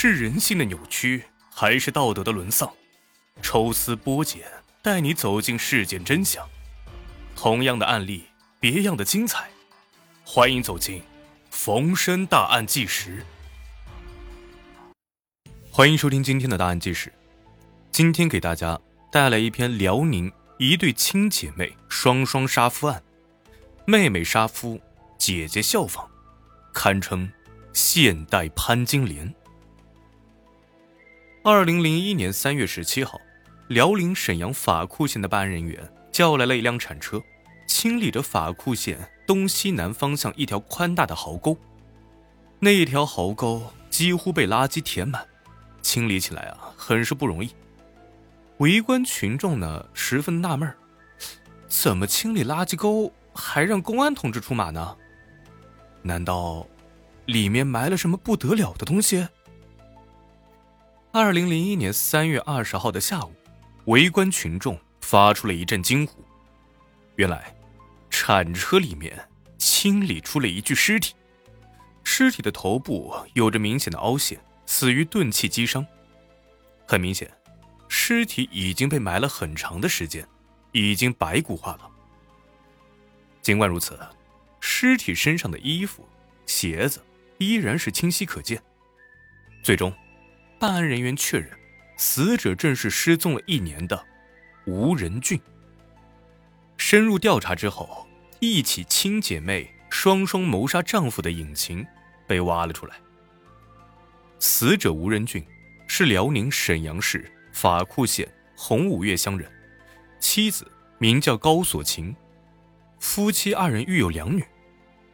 是人性的扭曲，还是道德的沦丧？抽丝剥茧，带你走进事件真相。同样的案例，别样的精彩。欢迎走进《逢申大案纪实》。欢迎收听今天的大案纪实。今天给大家带来一篇辽宁一对亲姐妹双双杀夫案，妹妹杀夫，姐姐效仿，堪称现代潘金莲。二零零一年三月十七号，辽宁沈阳法库县的办案人员叫来了一辆铲车，清理着法库县东西南方向一条宽大的壕沟。那一条壕沟几乎被垃圾填满，清理起来啊，很是不容易。围观群众呢，十分纳闷怎么清理垃圾沟还让公安同志出马呢？难道里面埋了什么不得了的东西？二零零一年三月二十号的下午，围观群众发出了一阵惊呼。原来，铲车里面清理出了一具尸体，尸体的头部有着明显的凹陷，死于钝器击伤。很明显，尸体已经被埋了很长的时间，已经白骨化了。尽管如此，尸体身上的衣服、鞋子依然是清晰可见。最终。办案人员确认，死者正是失踪了一年的吴仁俊。深入调查之后，一起亲姐妹双双谋杀丈夫的隐情被挖了出来。死者吴仁俊是辽宁沈阳市法库县洪武岳乡人，妻子名叫高锁琴，夫妻二人育有两女。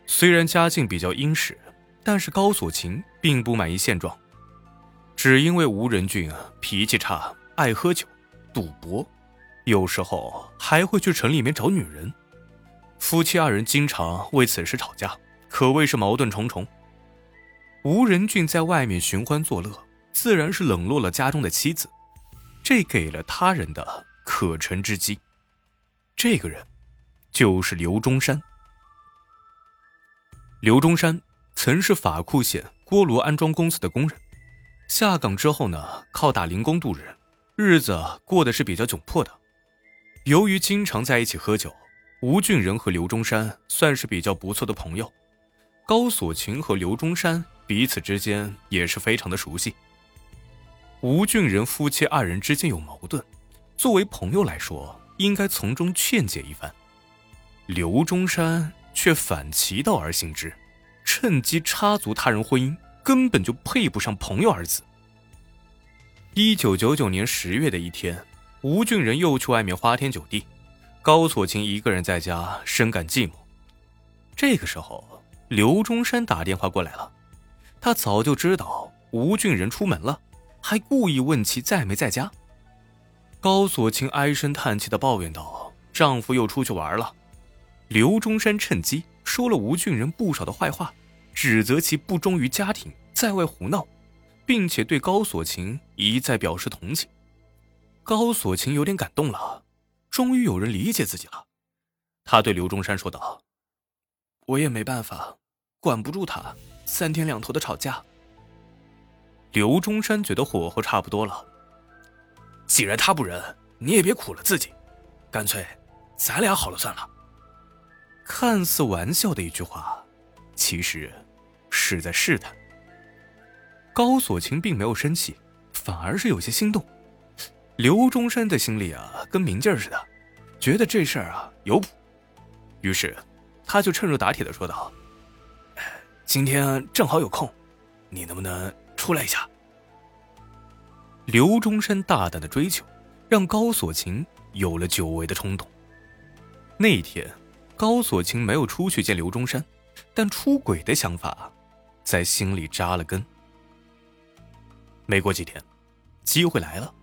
虽然家境比较殷实，但是高锁琴并不满意现状。只因为吴仁俊啊脾气差，爱喝酒、赌博，有时候还会去城里面找女人。夫妻二人经常为此事吵架，可谓是矛盾重重。吴仁俊在外面寻欢作乐，自然是冷落了家中的妻子，这给了他人的可乘之机。这个人，就是刘中山。刘中山曾是法库县锅炉安装公司的工人。下岗之后呢，靠打零工度日，日子过得是比较窘迫的。由于经常在一起喝酒，吴俊仁和刘中山算是比较不错的朋友。高锁琴和刘中山彼此之间也是非常的熟悉。吴俊仁夫妻二人之间有矛盾，作为朋友来说，应该从中劝解一番。刘中山却反其道而行之，趁机插足他人婚姻。根本就配不上“朋友”二字。一九九九年十月的一天，吴俊仁又去外面花天酒地，高锁琴一个人在家深感寂寞。这个时候，刘中山打电话过来了，他早就知道吴俊仁出门了，还故意问其在没在家。高锁琴唉声叹气的抱怨道：“丈夫又出去玩了。”刘中山趁机说了吴俊仁不少的坏话。指责其不忠于家庭，在外胡闹，并且对高锁琴一再表示同情。高锁琴有点感动了，终于有人理解自己了。他对刘中山说道：“我也没办法，管不住他，三天两头的吵架。”刘中山觉得火候差不多了，既然他不仁，你也别苦了自己，干脆咱俩好了算了。看似玩笑的一句话，其实。是在试探。高锁琴并没有生气，反而是有些心动。刘中山的心里啊，跟明镜似的，觉得这事儿啊有谱。于是，他就趁热打铁的说道：“今天正好有空，你能不能出来一下？”刘中山大胆的追求，让高锁琴有了久违的冲动。那一天，高锁琴没有出去见刘中山，但出轨的想法。在心里扎了根。没过几天，机会来了，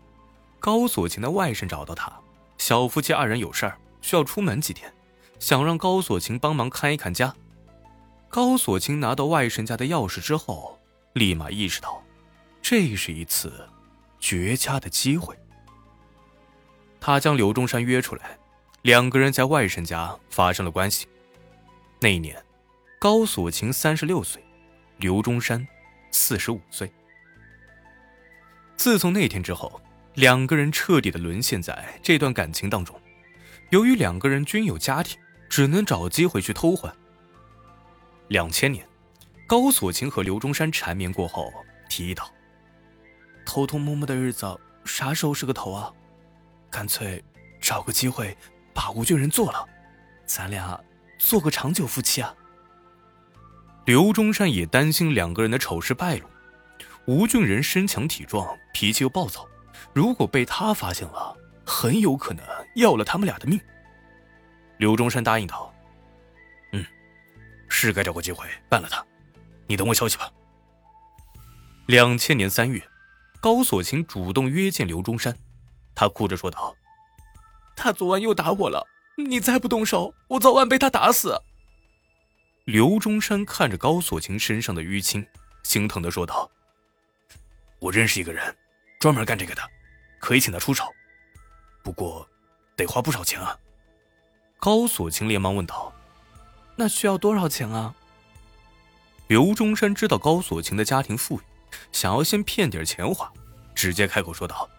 高锁琴的外甥找到他，小夫妻二人有事儿需要出门几天，想让高锁琴帮忙看一看家。高锁琴拿到外甥家的钥匙之后，立马意识到，这是一次绝佳的机会。他将刘中山约出来，两个人在外甥家发生了关系。那一年，高锁琴三十六岁。刘中山，四十五岁。自从那天之后，两个人彻底的沦陷在这段感情当中。由于两个人均有家庭，只能找机会去偷欢。两千年，高锁琴和刘中山缠绵过后，提议道：“偷偷摸摸的日子，啥时候是个头啊？干脆找个机会把吴俊仁做了，咱俩做个长久夫妻啊！”刘中山也担心两个人的丑事败露。吴俊仁身强体壮，脾气又暴躁，如果被他发现了，很有可能要了他们俩的命。刘中山答应道：“嗯，是该找个机会办了他，你等我消息吧。”两千年三月，高锁琴主动约见刘中山，他哭着说道：“他昨晚又打我了，你再不动手，我早晚被他打死。”刘中山看着高锁琴身上的淤青，心疼的说道。我认识一个人，专门干这个的，可以请他出手，不过得花不少钱啊。高锁琴连忙问道：“那需要多少钱啊？”刘中山知道高锁琴的家庭富裕，想要先骗点钱花，直接开口说道：“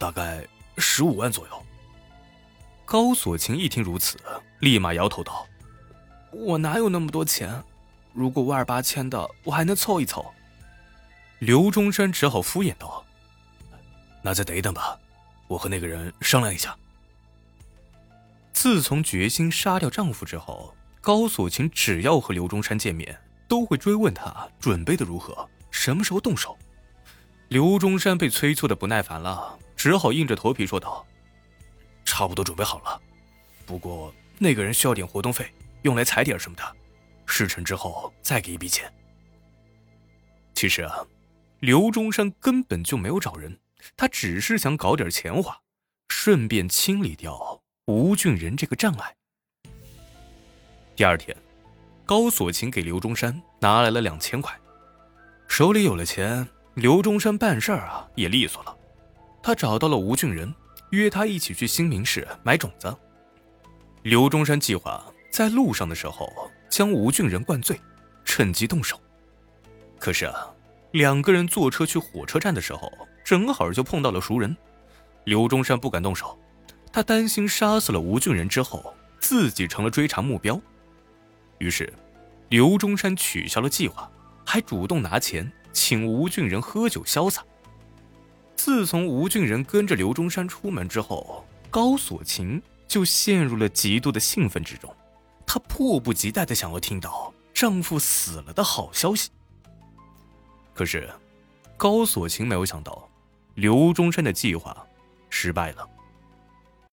大概十五万左右。”高锁琴一听如此，立马摇头道：“我哪有那么多钱？如果万儿八千的，我还能凑一凑。”刘中山只好敷衍道：“那再等一等吧，我和那个人商量一下。”自从决心杀掉丈夫之后，高锁琴只要和刘中山见面，都会追问他准备的如何，什么时候动手。刘中山被催促的不耐烦了，只好硬着头皮说道：“差不多准备好了，不过那个人需要点活动费，用来踩点什么的，事成之后再给一笔钱。”其实啊。刘中山根本就没有找人，他只是想搞点钱花，顺便清理掉吴俊仁这个障碍。第二天，高锁琴给刘中山拿来了两千块，手里有了钱，刘中山办事儿啊也利索了。他找到了吴俊仁，约他一起去新民市买种子。刘中山计划在路上的时候将吴俊仁灌醉，趁机动手。可是啊。两个人坐车去火车站的时候，正好就碰到了熟人。刘中山不敢动手，他担心杀死了吴俊仁之后，自己成了追查目标。于是，刘中山取消了计划，还主动拿钱请吴俊仁喝酒潇洒。自从吴俊仁跟着刘中山出门之后，高锁琴就陷入了极度的兴奋之中，她迫不及待的想要听到丈夫死了的好消息。可是，高锁琴没有想到，刘中山的计划失败了。